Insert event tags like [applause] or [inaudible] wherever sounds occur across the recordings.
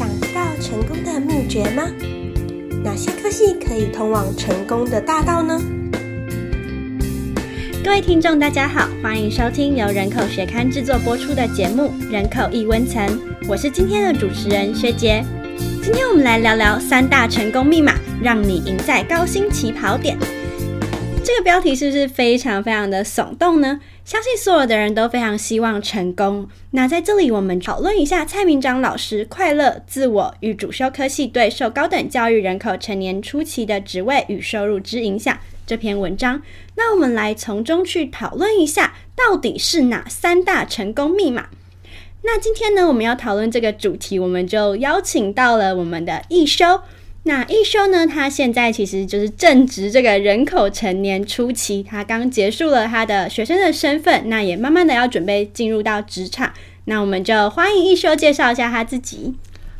想知道成功的秘诀吗？哪些科系可以通往成功的大道呢？各位听众，大家好，欢迎收听由人口学刊制作播出的节目《人口一温层》，我是今天的主持人薛杰。今天我们来聊聊三大成功密码，让你赢在高薪起跑点。标题是不是非常非常的耸动呢？相信所有的人都非常希望成功。那在这里，我们讨论一下蔡明章老师《快乐自我与主修科系对受高等教育人口成年初期的职位与收入之影响》这篇文章。那我们来从中去讨论一下，到底是哪三大成功密码？那今天呢，我们要讨论这个主题，我们就邀请到了我们的易修。那一修呢？他现在其实就是正值这个人口成年初期，他刚结束了他的学生的身份，那也慢慢的要准备进入到职场。那我们就欢迎一修介绍一下他自己。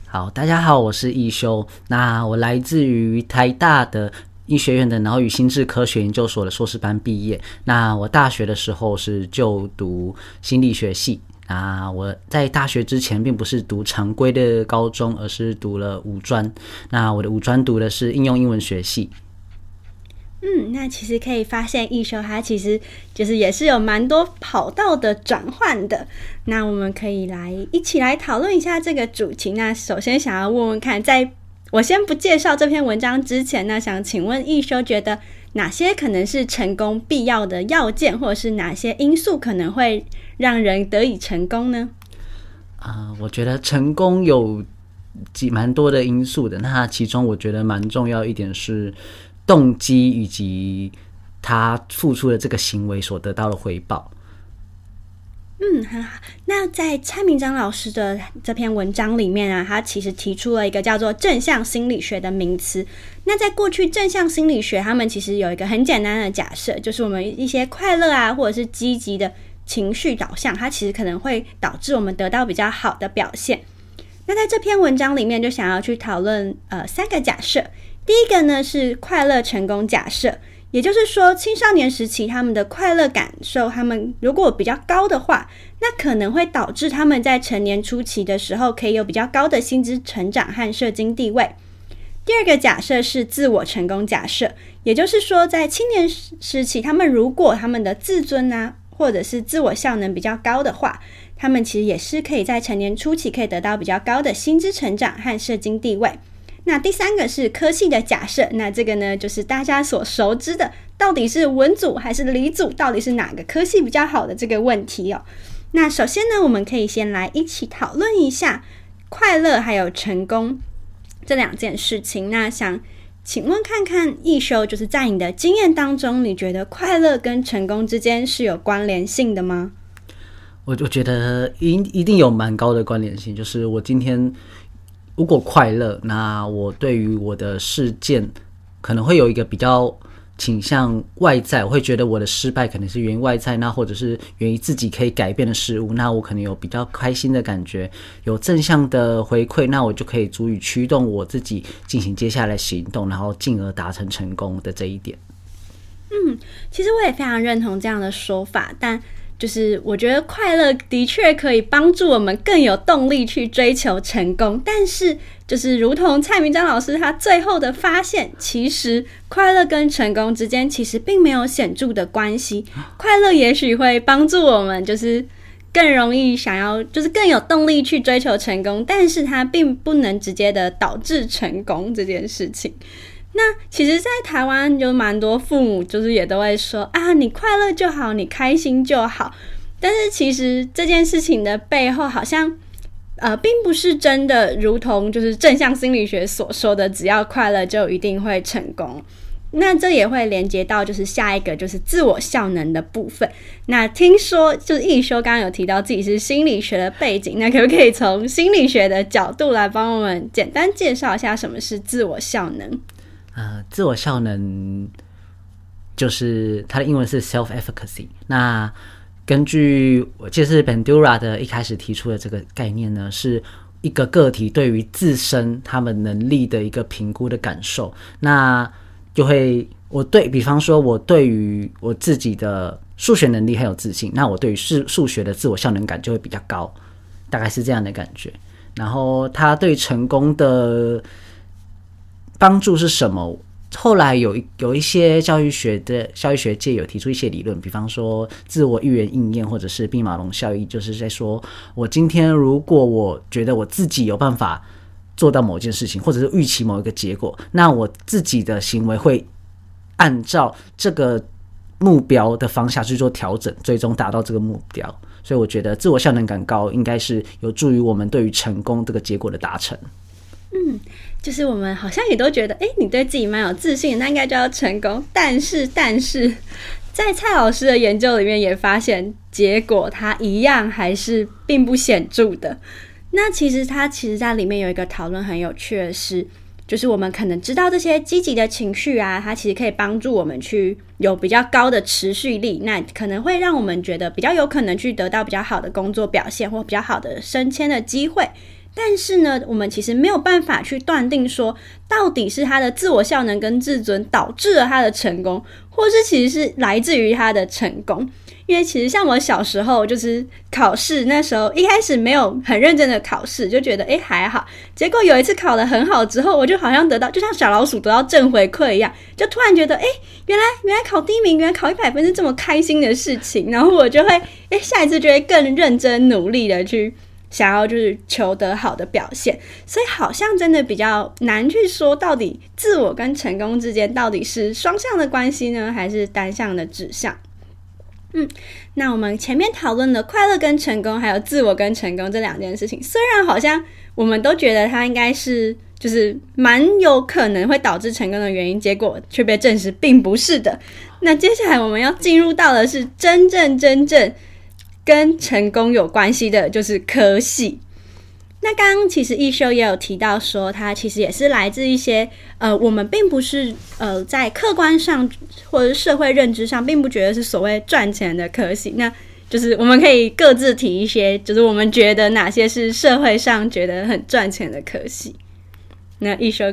好，大家好，我是一修。那我来自于台大的医学院的脑与心智科学研究所的硕士班毕业。那我大学的时候是就读心理学系。啊，我在大学之前并不是读常规的高中，而是读了五专。那我的五专读的是应用英文学系。嗯，那其实可以发现，艺修它其实就是也是有蛮多跑道的转换的。那我们可以来一起来讨论一下这个主题。那首先想要问问看，在我先不介绍这篇文章之前，那想请问艺修，觉得哪些可能是成功必要的要件，或者是哪些因素可能会？让人得以成功呢？啊，我觉得成功有几蛮多的因素的。那其中我觉得蛮重要一点是动机以及他付出的这个行为所得到的回报。嗯，很好。那在蔡明章老师的这篇文章里面啊，他其实提出了一个叫做正向心理学的名词。那在过去正向心理学，他们其实有一个很简单的假设，就是我们一些快乐啊，或者是积极的。情绪导向，它其实可能会导致我们得到比较好的表现。那在这篇文章里面，就想要去讨论呃三个假设。第一个呢是快乐成功假设，也就是说青少年时期他们的快乐感受，他们如果比较高的话，那可能会导致他们在成年初期的时候可以有比较高的薪资成长和社经地位。第二个假设是自我成功假设，也就是说在青年时期，他们如果他们的自尊啊？或者是自我效能比较高的话，他们其实也是可以在成年初期可以得到比较高的薪资成长和社经地位。那第三个是科系的假设，那这个呢就是大家所熟知的，到底是文组还是理组，到底是哪个科系比较好的这个问题哦。那首先呢，我们可以先来一起讨论一下快乐还有成功这两件事情。那想。请问看看易修，就是在你的经验当中，你觉得快乐跟成功之间是有关联性的吗？我我觉得一一定有蛮高的关联性。就是我今天如果快乐，那我对于我的事件可能会有一个比较。倾向外在，我会觉得我的失败可能是源于外在，那或者是源于自己可以改变的事物，那我可能有比较开心的感觉，有正向的回馈，那我就可以足以驱动我自己进行接下来行动，然后进而达成成功的这一点。嗯，其实我也非常认同这样的说法，但。就是我觉得快乐的确可以帮助我们更有动力去追求成功，但是就是如同蔡明章老师他最后的发现，其实快乐跟成功之间其实并没有显著的关系。快乐也许会帮助我们，就是更容易想要，就是更有动力去追求成功，但是它并不能直接的导致成功这件事情。那其实，在台湾有蛮多父母，就是也都会说啊，你快乐就好，你开心就好。但是其实这件事情的背后，好像呃，并不是真的，如同就是正向心理学所说的，只要快乐就一定会成功。那这也会连接到就是下一个就是自我效能的部分。那听说就是易修刚刚有提到自己是心理学的背景，那可不可以从心理学的角度来帮我们简单介绍一下什么是自我效能？呃，自我效能就是它的英文是 self-efficacy。那根据我记得是 Bandura 的一开始提出的这个概念呢，是一个个体对于自身他们能力的一个评估的感受。那就会我对比方说，我对于我自己的数学能力很有自信，那我对于数数学的自我效能感就会比较高，大概是这样的感觉。然后他对成功的帮助是什么？后来有一有一些教育学的教育学界有提出一些理论，比方说自我预言应验，或者是毕马龙效应，就是在说我今天如果我觉得我自己有办法做到某件事情，或者是预期某一个结果，那我自己的行为会按照这个目标的方向去做调整，最终达到这个目标。所以我觉得自我效能感高，应该是有助于我们对于成功这个结果的达成。就是我们好像也都觉得，哎，你对自己蛮有自信，那应该就要成功。但是，但是在蔡老师的研究里面也发现，结果他一样还是并不显著的。那其实他其实在里面有一个讨论很有趣的是，就是我们可能知道这些积极的情绪啊，它其实可以帮助我们去有比较高的持续力，那可能会让我们觉得比较有可能去得到比较好的工作表现或比较好的升迁的机会。但是呢，我们其实没有办法去断定说，到底是他的自我效能跟自尊导致了他的成功，或是其实是来自于他的成功。因为其实像我小时候，就是考试那时候一开始没有很认真的考试，就觉得诶还好。结果有一次考得很好之后，我就好像得到就像小老鼠得到正回馈一样，就突然觉得诶原来原来考第一名，原来考一百分是这么开心的事情。然后我就会诶下一次就会更认真努力的去。想要就是求得好的表现，所以好像真的比较难去说到底自我跟成功之间到底是双向的关系呢，还是单向的指向？嗯，那我们前面讨论的快乐跟成功，还有自我跟成功这两件事情，虽然好像我们都觉得它应该是就是蛮有可能会导致成功的原因，结果却被证实并不是的。那接下来我们要进入到的是真正真正。跟成功有关系的就是科系。那刚刚其实易修也有提到说，他其实也是来自一些呃，我们并不是呃，在客观上或者社会认知上，并不觉得是所谓赚钱的科系。那就是我们可以各自提一些，就是我们觉得哪些是社会上觉得很赚钱的科系。那易修，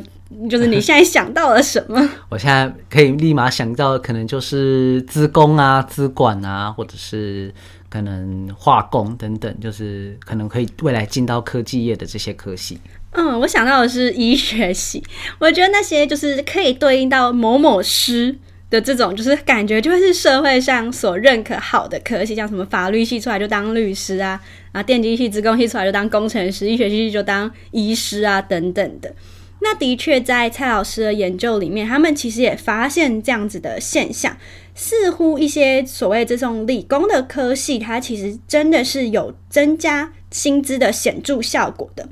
就是你现在想到了什么？[laughs] 我现在可以立马想到，可能就是资工啊、资管啊，或者是。可能化工等等，就是可能可以未来进到科技业的这些科系。嗯，我想到的是医学系，我觉得那些就是可以对应到某某师的这种，就是感觉就会是社会上所认可好的科系，像什么法律系出来就当律师啊，啊，电机系、职工系出来就当工程师，医学系就当医师啊等等的。那的确，在蔡老师的研究里面，他们其实也发现这样子的现象。似乎一些所谓这种理工的科系，它其实真的是有增加薪资的显著效果的。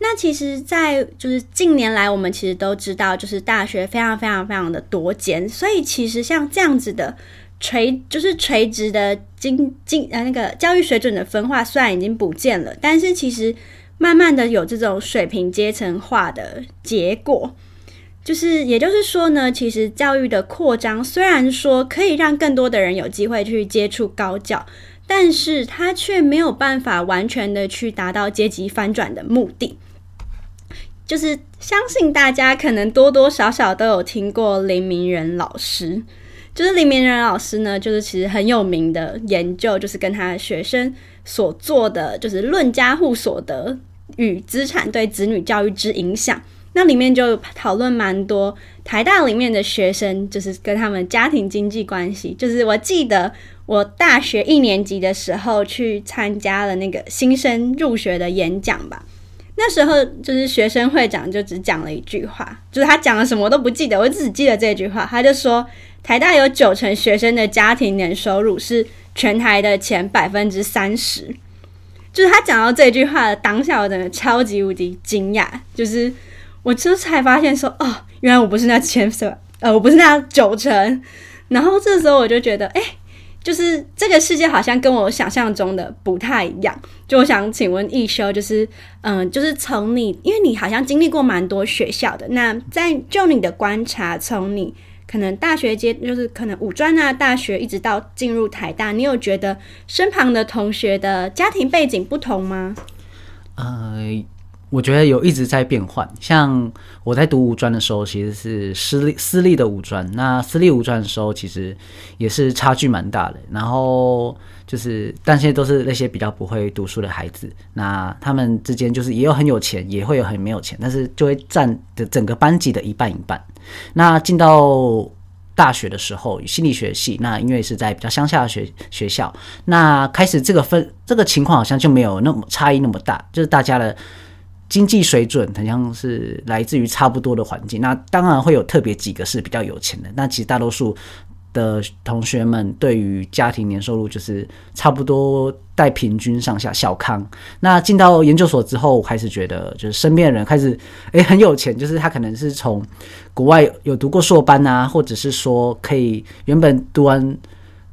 那其实，在就是近年来，我们其实都知道，就是大学非常非常非常的多间，所以其实像这样子的垂，就是垂直的经经呃那个教育水准的分化，虽然已经不见了，但是其实慢慢的有这种水平阶层化的结果。就是，也就是说呢，其实教育的扩张虽然说可以让更多的人有机会去接触高教，但是它却没有办法完全的去达到阶级翻转的目的。就是相信大家可能多多少少都有听过林明仁老师，就是林明仁老师呢，就是其实很有名的研究，就是跟他的学生所做的，就是论家户所得与资产对子女教育之影响。那里面就讨论蛮多台大里面的学生，就是跟他们家庭经济关系。就是我记得我大学一年级的时候去参加了那个新生入学的演讲吧。那时候就是学生会长就只讲了一句话，就是他讲了什么我都不记得，我只记得这句话。他就说台大有九成学生的家庭年收入是全台的前百分之三十。就是他讲到这句话的当下，我真的超级无敌惊讶，就是。我这才发现说，哦，原来我不是那前十，[laughs] 呃，我不是那九成。然后这时候我就觉得，哎，就是这个世界好像跟我想象中的不太一样。就我想请问一休，就是，嗯，就是从你，因为你好像经历过蛮多学校的，那在就你的观察，从你可能大学阶，就是可能五专啊，大学一直到进入台大，你有觉得身旁的同学的家庭背景不同吗？呃。我觉得有一直在变换。像我在读五专的时候，其实是私立私立的五专，那私立五专的时候，其实也是差距蛮大的。然后就是，但现在都是那些比较不会读书的孩子，那他们之间就是也有很有钱，也会有很没有钱，但是就会占的整个班级的一半一半。那进到大学的时候，心理学系，那因为是在比较乡下的学学校，那开始这个分这个情况好像就没有那么差异那么大，就是大家的。经济水准好像是来自于差不多的环境，那当然会有特别几个是比较有钱的，那其实大多数的同学们对于家庭年收入就是差不多带平均上下小康。那进到研究所之后，开始觉得就是身边的人开始诶很有钱，就是他可能是从国外有读过硕班啊，或者是说可以原本读完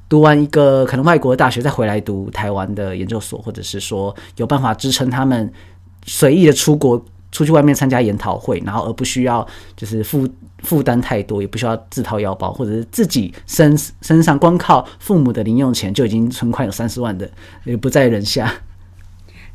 读完一个可能外国的大学再回来读台湾的研究所，或者是说有办法支撑他们。随意的出国，出去外面参加研讨会，然后而不需要就是负负担太多，也不需要自掏腰包，或者是自己身身上光靠父母的零用钱就已经存款有三十万的，也不在人下。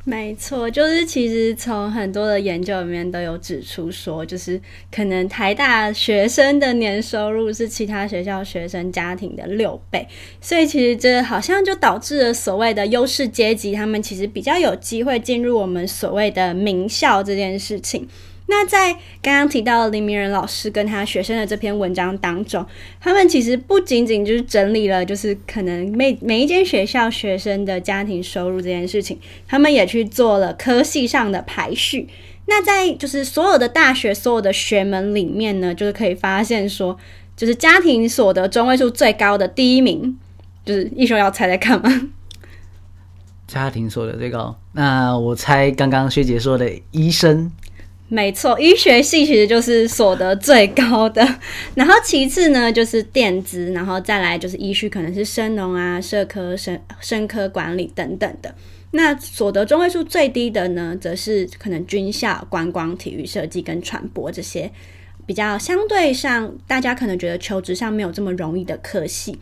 没错，就是其实从很多的研究里面都有指出说，就是可能台大学生的年收入是其他学校学生家庭的六倍，所以其实这好像就导致了所谓的优势阶级，他们其实比较有机会进入我们所谓的名校这件事情。那在刚刚提到林明仁老师跟他学生的这篇文章当中，他们其实不仅仅就是整理了，就是可能每每一间学校学生的家庭收入这件事情，他们也去做了科系上的排序。那在就是所有的大学所有的学门里面呢，就是可以发现说，就是家庭所得中位数最高的第一名，就是一说要猜猜看吗？家庭所得最高，那我猜刚刚学姐说的医生。没错，医学系其实就是所得最高的，然后其次呢就是电子，然后再来就是医学，可能是生农啊、社科、生生科管理等等的。那所得中位数最低的呢，则是可能军校、观光、体育设计跟传播这些比较相对上，大家可能觉得求职上没有这么容易的科系。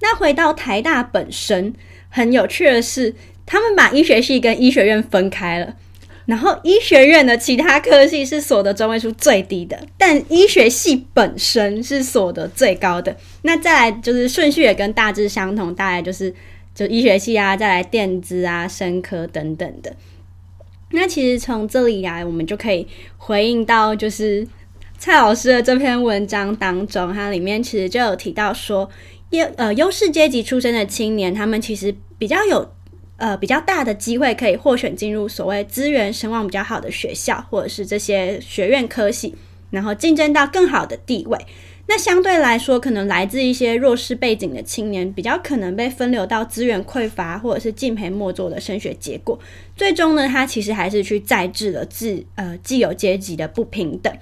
那回到台大本身，很有趣的是，他们把医学系跟医学院分开了。然后医学院的其他科系是所得中位数最低的，但医学系本身是所得最高的。那再来就是顺序也跟大致相同，大概就是就医学系啊，再来电子啊、生科等等的。那其实从这里来，我们就可以回应到，就是蔡老师的这篇文章当中，它里面其实就有提到说，优呃优势阶级出身的青年，他们其实比较有。呃，比较大的机会可以获选进入所谓资源声望比较好的学校，或者是这些学院科系，然后竞争到更好的地位。那相对来说，可能来自一些弱势背景的青年，比较可能被分流到资源匮乏或者是敬陪末座的升学结果。最终呢，他其实还是去再制了自呃既有阶级的不平等。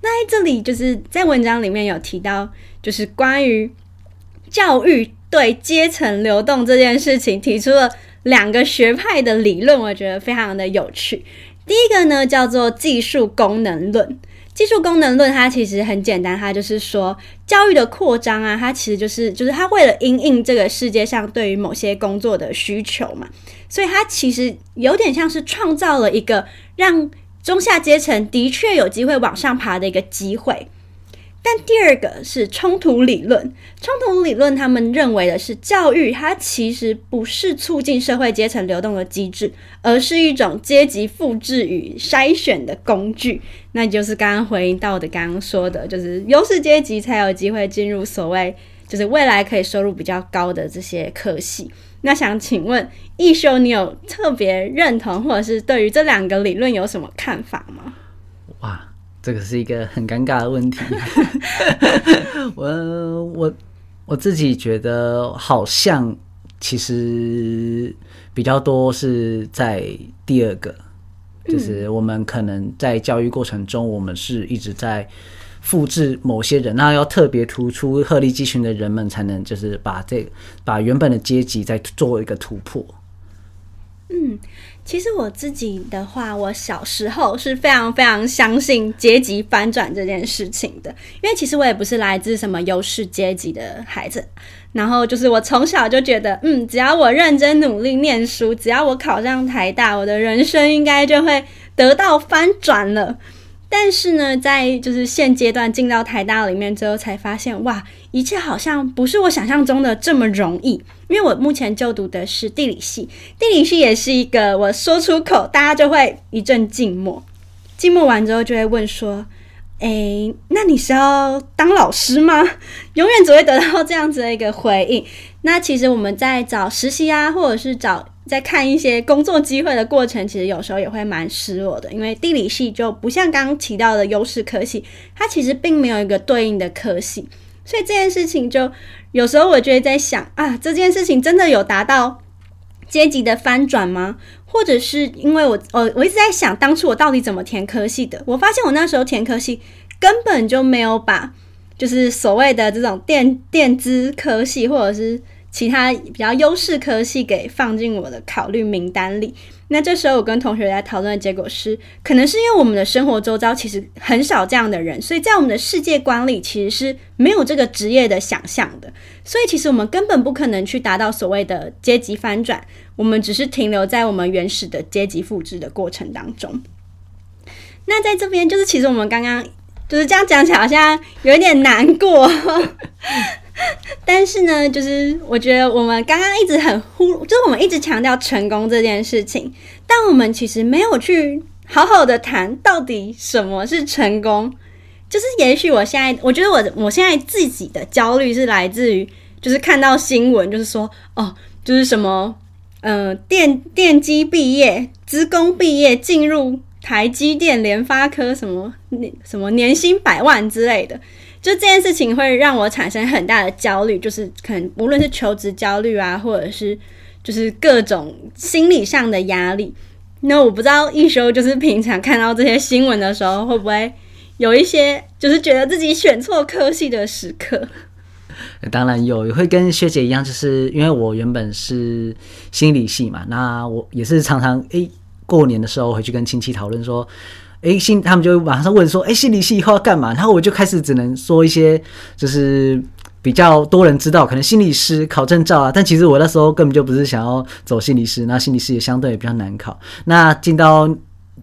那在这里就是在文章里面有提到，就是关于教育对阶层流动这件事情提出了。两个学派的理论，我觉得非常的有趣。第一个呢，叫做技术功能论。技术功能论它其实很简单，它就是说教育的扩张啊，它其实就是就是它为了因应这个世界上对于某些工作的需求嘛，所以它其实有点像是创造了一个让中下阶层的确有机会往上爬的一个机会。但第二个是冲突理论，冲突理论他们认为的是教育，它其实不是促进社会阶层流动的机制，而是一种阶级复制与筛选的工具。那就是刚刚回应到的，刚刚说的，就是优势阶级才有机会进入所谓就是未来可以收入比较高的这些科系。那想请问易修，你有特别认同或者是对于这两个理论有什么看法吗？哇！这个是一个很尴尬的问题，[laughs] 我我我自己觉得好像其实比较多是在第二个，就是我们可能在教育过程中，我们是一直在复制某些人，那要特别突出鹤立鸡群的人们，才能就是把这把原本的阶级再做一个突破。嗯。其实我自己的话，我小时候是非常非常相信阶级翻转这件事情的，因为其实我也不是来自什么优势阶级的孩子，然后就是我从小就觉得，嗯，只要我认真努力念书，只要我考上台大，我的人生应该就会得到翻转了。但是呢，在就是现阶段进到台大里面之后，才发现哇，一切好像不是我想象中的这么容易。因为我目前就读的是地理系，地理系也是一个我说出口，大家就会一阵静默。静默完之后，就会问说：“诶，那你是要当老师吗？” [laughs] 永远只会得到这样子的一个回应。那其实我们在找实习啊，或者是找。在看一些工作机会的过程，其实有时候也会蛮失落的，因为地理系就不像刚刚提到的优势科系，它其实并没有一个对应的科系，所以这件事情就有时候我觉得在想啊，这件事情真的有达到阶级的翻转吗？或者是因为我我我一直在想，当初我到底怎么填科系的？我发现我那时候填科系根本就没有把就是所谓的这种电电资科系或者是。其他比较优势科系给放进我的考虑名单里。那这时候我跟同学在讨论的结果是，可能是因为我们的生活周遭其实很少这样的人，所以在我们的世界观里其实是没有这个职业的想象的。所以其实我们根本不可能去达到所谓的阶级翻转，我们只是停留在我们原始的阶级复制的过程当中。那在这边就是，其实我们刚刚就是这样讲起来，好像有一点难过。[laughs] 但是呢，就是我觉得我们刚刚一直很忽，就是我们一直强调成功这件事情，但我们其实没有去好好的谈到底什么是成功。就是也许我现在，我觉得我我现在自己的焦虑是来自于，就是看到新闻，就是说哦，就是什么，嗯，电电机毕业、职工毕业进入台积电、联发科，什么什么年薪百万之类的。就这件事情会让我产生很大的焦虑，就是可能无论是求职焦虑啊，或者是就是各种心理上的压力。那我不知道一休就是平常看到这些新闻的时候，会不会有一些就是觉得自己选错科系的时刻？当然有，也会跟学姐一样，就是因为我原本是心理系嘛，那我也是常常诶过年的时候回去跟亲戚讨论说。哎，心他们就马上问说：“哎，心理系以后要干嘛？”然后我就开始只能说一些，就是比较多人知道，可能心理师考证照啊。但其实我那时候根本就不是想要走心理师，那心理师也相对也比较难考。那进到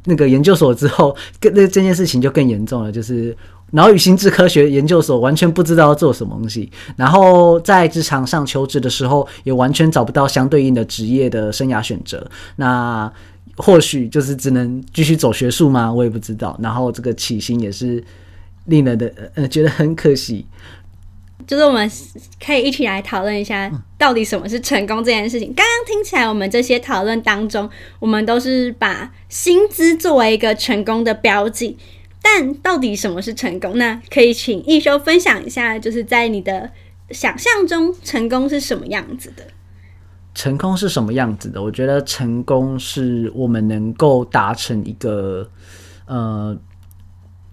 那个研究所之后，更那这件事情就更严重了，就是脑与心智科学研究所完全不知道要做什么东西，然后在职场上求职的时候，也完全找不到相对应的职业的生涯选择。那或许就是只能继续走学术吗？我也不知道。然后这个起薪也是令人的呃觉得很可惜。就是我们可以一起来讨论一下，到底什么是成功这件事情。刚刚听起来，我们这些讨论当中，我们都是把薪资作为一个成功的标记。但到底什么是成功？那可以请一休分享一下，就是在你的想象中，成功是什么样子的？成功是什么样子的？我觉得成功是我们能够达成一个，呃。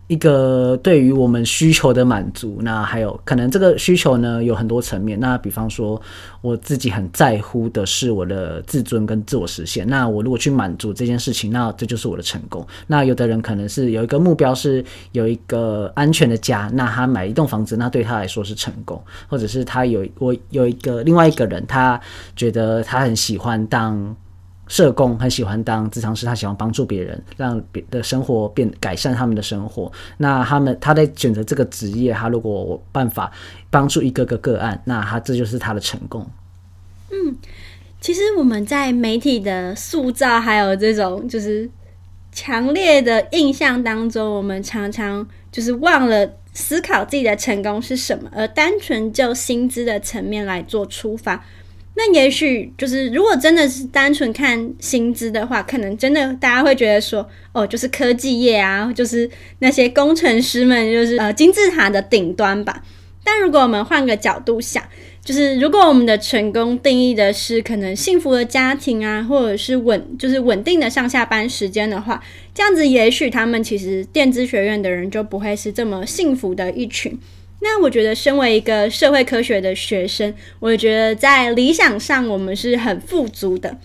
一个对于我们需求的满足，那还有可能这个需求呢有很多层面。那比方说，我自己很在乎的是我的自尊跟自我实现。那我如果去满足这件事情，那这就是我的成功。那有的人可能是有一个目标是有一个安全的家，那他买一栋房子，那对他来说是成功。或者是他有我有一个另外一个人，他觉得他很喜欢当。社工很喜欢当咨商师，他喜欢帮助别人，让别的生活变改善他们的生活。那他们他在选择这个职业，他如果办法帮助一个个个案，那他这就是他的成功。嗯，其实我们在媒体的塑造还有这种就是强烈的印象当中，我们常常就是忘了思考自己的成功是什么，而单纯就薪资的层面来做出发。那也许就是，如果真的是单纯看薪资的话，可能真的大家会觉得说，哦，就是科技业啊，就是那些工程师们，就是呃金字塔的顶端吧。但如果我们换个角度想，就是如果我们的成功定义的是可能幸福的家庭啊，或者是稳，就是稳定的上下班时间的话，这样子也许他们其实电子学院的人就不会是这么幸福的一群。那我觉得，身为一个社会科学的学生，我觉得在理想上我们是很富足的。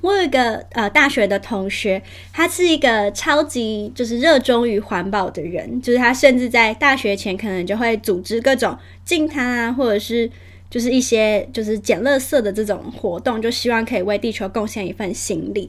我有一个呃大学的同学，他是一个超级就是热衷于环保的人，就是他甚至在大学前可能就会组织各种净滩啊，或者是就是一些就是捡垃圾的这种活动，就希望可以为地球贡献一份心力。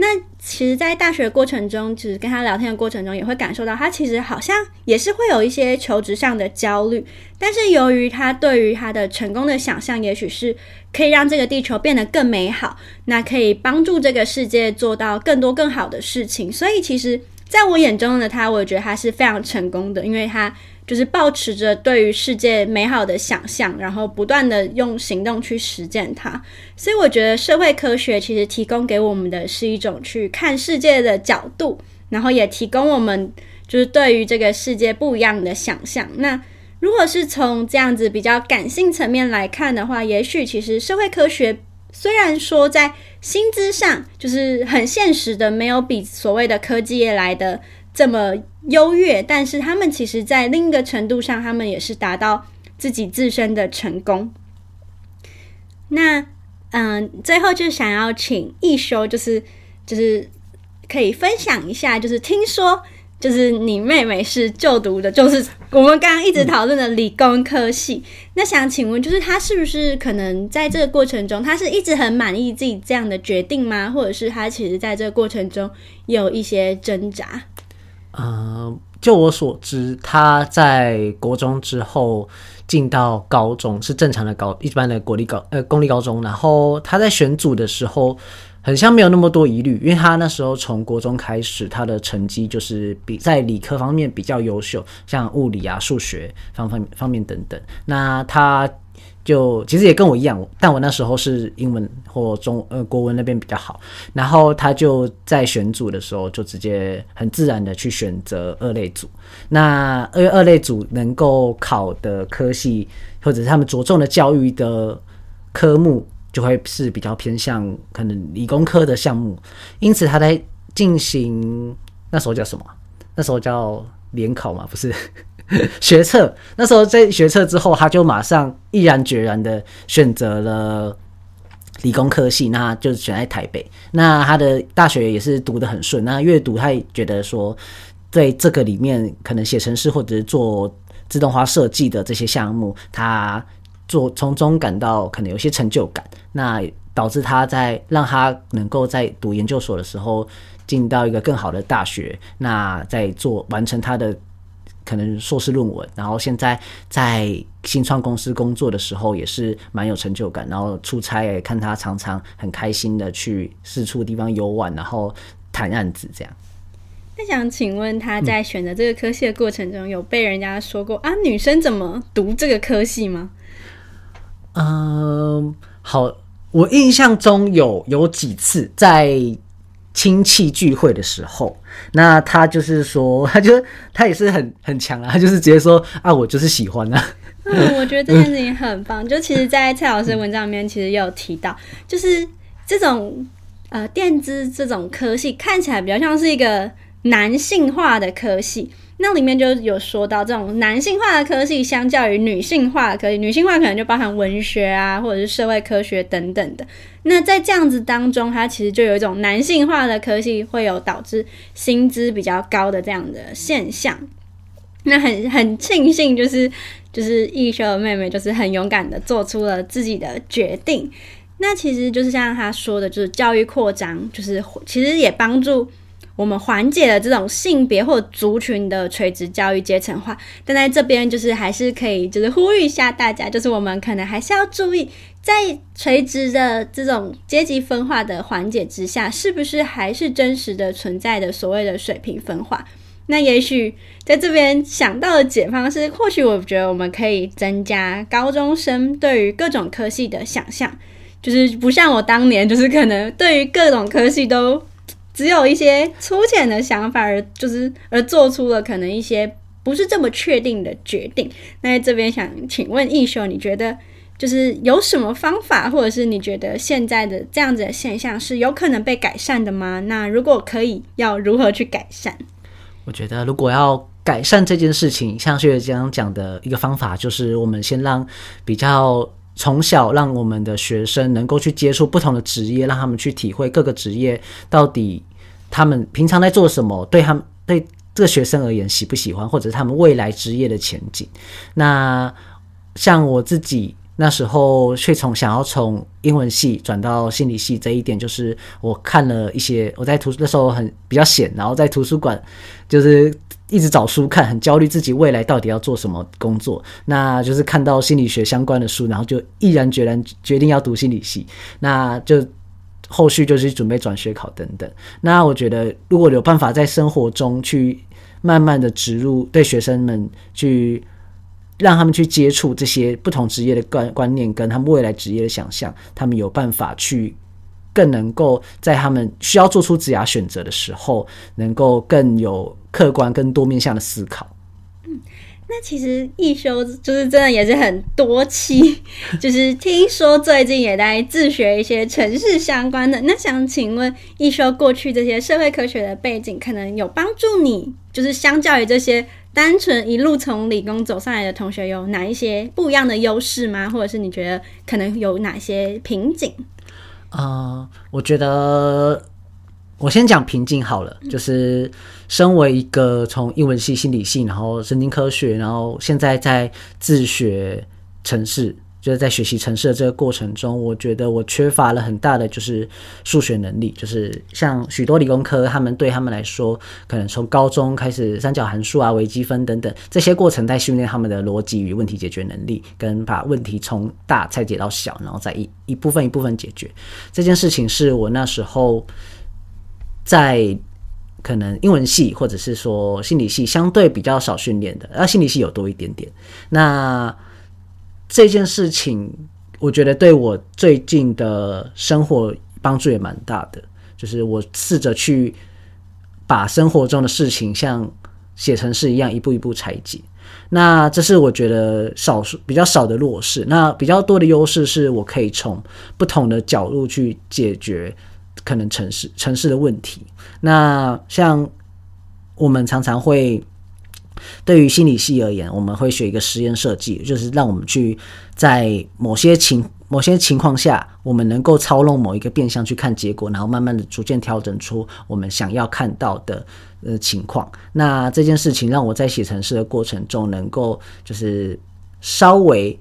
那其实，在大学过程中，其实跟他聊天的过程中，也会感受到他其实好像也是会有一些求职上的焦虑。但是，由于他对于他的成功的想象，也许是可以让这个地球变得更美好，那可以帮助这个世界做到更多更好的事情。所以，其实在我眼中的他，我觉得他是非常成功的，因为他。就是保持着对于世界美好的想象，然后不断的用行动去实践它。所以我觉得社会科学其实提供给我们的是一种去看世界的角度，然后也提供我们就是对于这个世界不一样的想象。那如果是从这样子比较感性层面来看的话，也许其实社会科学虽然说在薪资上就是很现实的，没有比所谓的科技业来的。这么优越，但是他们其实，在另一个程度上，他们也是达到自己自身的成功。那，嗯，最后就想要请一休，就是就是可以分享一下，就是听说，就是你妹妹是就读的，就是我们刚刚一直讨论的理工科系。那想请问，就是她是不是可能在这个过程中，她是一直很满意自己这样的决定吗？或者是她其实在这个过程中有一些挣扎？呃，就我所知，他在国中之后进到高中是正常的高一般的国立高呃公立高中，然后他在选组的时候，很像没有那么多疑虑，因为他那时候从国中开始，他的成绩就是比在理科方面比较优秀，像物理啊、数学方方方面等等，那他。就其实也跟我一样，但我那时候是英文或中呃国文那边比较好，然后他就在选组的时候就直接很自然的去选择二类组。那二二类组能够考的科系或者是他们着重的教育的科目就会是比较偏向可能理工科的项目，因此他在进行那时候叫什么？那时候叫联考嘛，不是？[laughs] 学测那时候在学测之后，他就马上毅然决然的选择了理工科系，那就选在台北。那他的大学也是读得很顺，那阅读他也觉得说，在这个里面可能写程式或者是做自动化设计的这些项目，他做从中感到可能有些成就感，那导致他在让他能够在读研究所的时候进到一个更好的大学，那在做完成他的。可能硕士论文，然后现在在新创公司工作的时候也是蛮有成就感，然后出差也看他常常很开心的去四处地方游玩，然后谈案子这样。那想请问他在选择这个科系的过程中，有被人家说过啊，女生怎么读这个科系吗？嗯，好，我印象中有有几次在。亲戚聚会的时候，那他就是说，[laughs] 他就他也是很很强啊，他就是直接说啊，我就是喜欢啊。嗯，我觉得这件事情很棒。就其实，在蔡老师文章里面，其实也有提到，就是这种呃电子这种科系看起来比较像是一个男性化的科系。那里面就有说到，这种男性化的科系相较于女性化的科系，女性化可能就包含文学啊，或者是社会科学等等的。那在这样子当中，它其实就有一种男性化的科系会有导致薪资比较高的这样的现象。那很很庆幸，就是就是艺修妹妹就是很勇敢的做出了自己的决定。那其实就是像他说的，就是教育扩张，就是其实也帮助。我们缓解了这种性别或族群的垂直教育阶层化，但在这边就是还是可以，就是呼吁一下大家，就是我们可能还是要注意，在垂直的这种阶级分化的缓解之下，是不是还是真实的存在的所谓的水平分化？那也许在这边想到的解方是，或许我觉得我们可以增加高中生对于各种科系的想象，就是不像我当年，就是可能对于各种科系都。[laughs] 只有一些粗浅的想法，而就是而做出了可能一些不是这么确定的决定。那在这边想请问易修，你觉得就是有什么方法，或者是你觉得现在的这样子的现象是有可能被改善的吗？那如果可以，要如何去改善？我觉得如果要改善这件事情，像学姐刚刚讲的一个方法，就是我们先让比较。从小让我们的学生能够去接触不同的职业，让他们去体会各个职业到底他们平常在做什么，对他们对这个学生而言喜不喜欢，或者是他们未来职业的前景。那像我自己那时候却从想要从英文系转到心理系这一点，就是我看了一些我在图书那时候很比较闲，然后在图书馆就是一直找书看，很焦虑自己未来到底要做什么工作。那就是看到心理学相关的书，然后就毅然决然决定要读心理系。那就后续就是准备转学考等等。那我觉得如果有办法在生活中去慢慢的植入对学生们去。让他们去接触这些不同职业的观观念，跟他们未来职业的想象，他们有办法去更能够在他们需要做出职业选择的时候，能够更有客观、更多面向的思考。那其实一休就是真的也是很多期，就是听说最近也在自学一些城市相关的。那想请问一休过去这些社会科学的背景，可能有帮助你，就是相较于这些。单纯一路从理工走上来的同学有哪一些不一样的优势吗？或者是你觉得可能有哪些瓶颈？啊，我觉得我先讲瓶颈好了。就是身为一个从英文系、心理系，然后神经科学，然后现在在自学城市。就是在学习城市的这个过程中，我觉得我缺乏了很大的就是数学能力。就是像许多理工科，他们对他们来说，可能从高中开始三角函数啊、微积分等等这些过程，在训练他们的逻辑与问题解决能力，跟把问题从大拆解到小，然后再一一部分一部分解决。这件事情是我那时候在可能英文系或者是说心理系相对比较少训练的，而心理系有多一点点。那这件事情，我觉得对我最近的生活帮助也蛮大的。就是我试着去把生活中的事情像写成是一样，一步一步拆解。那这是我觉得少数比较少的弱势。那比较多的优势是我可以从不同的角度去解决可能城市城市的问题。那像我们常常会。对于心理系而言，我们会学一个实验设计，就是让我们去在某些情某些情况下，我们能够操弄某一个变相去看结果，然后慢慢的逐渐调整出我们想要看到的呃情况。那这件事情让我在写程式的过程中，能够就是稍微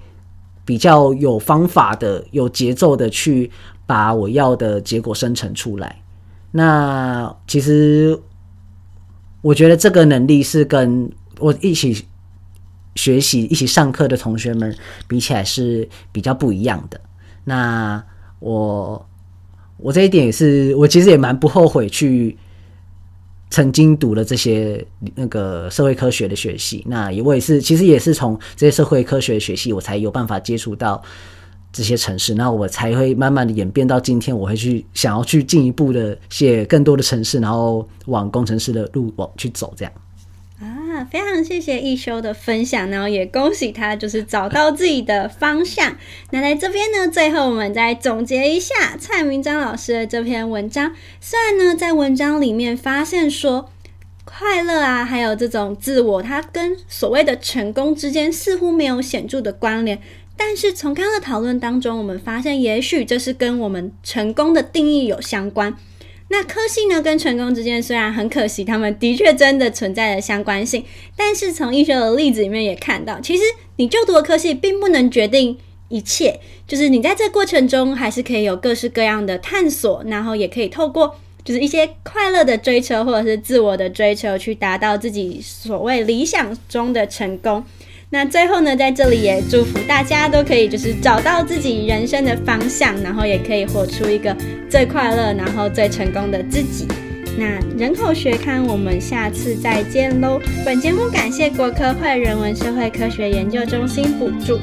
比较有方法的、有节奏的去把我要的结果生成出来。那其实我觉得这个能力是跟我一起学习、一起上课的同学们比起来是比较不一样的。那我我这一点也是，我其实也蛮不后悔去曾经读了这些那个社会科学的学系。那我也是，其实也是从这些社会科学学系，我才有办法接触到这些城市。那我才会慢慢的演变到今天，我会去想要去进一步的写更多的城市，然后往工程师的路往去走，这样。啊，非常谢谢一休的分享，然后也恭喜他就是找到自己的方向。那在这边呢，最后我们再总结一下蔡明章老师的这篇文章。虽然呢，在文章里面发现说快乐啊，还有这种自我，它跟所谓的成功之间似乎没有显著的关联，但是从刚刚的讨论当中，我们发现也许这是跟我们成功的定义有相关。那科系呢，跟成功之间虽然很可惜，他们的确真的存在着相关性，但是从医学的例子里面也看到，其实你就读的科系并不能决定一切，就是你在这过程中还是可以有各式各样的探索，然后也可以透过就是一些快乐的追求或者是自我的追求，去达到自己所谓理想中的成功。那最后呢，在这里也祝福大家都可以就是找到自己人生的方向，然后也可以活出一个最快乐、然后最成功的自己。那人口学刊，我们下次再见喽！本节目感谢国科会人文社会科学研究中心补助。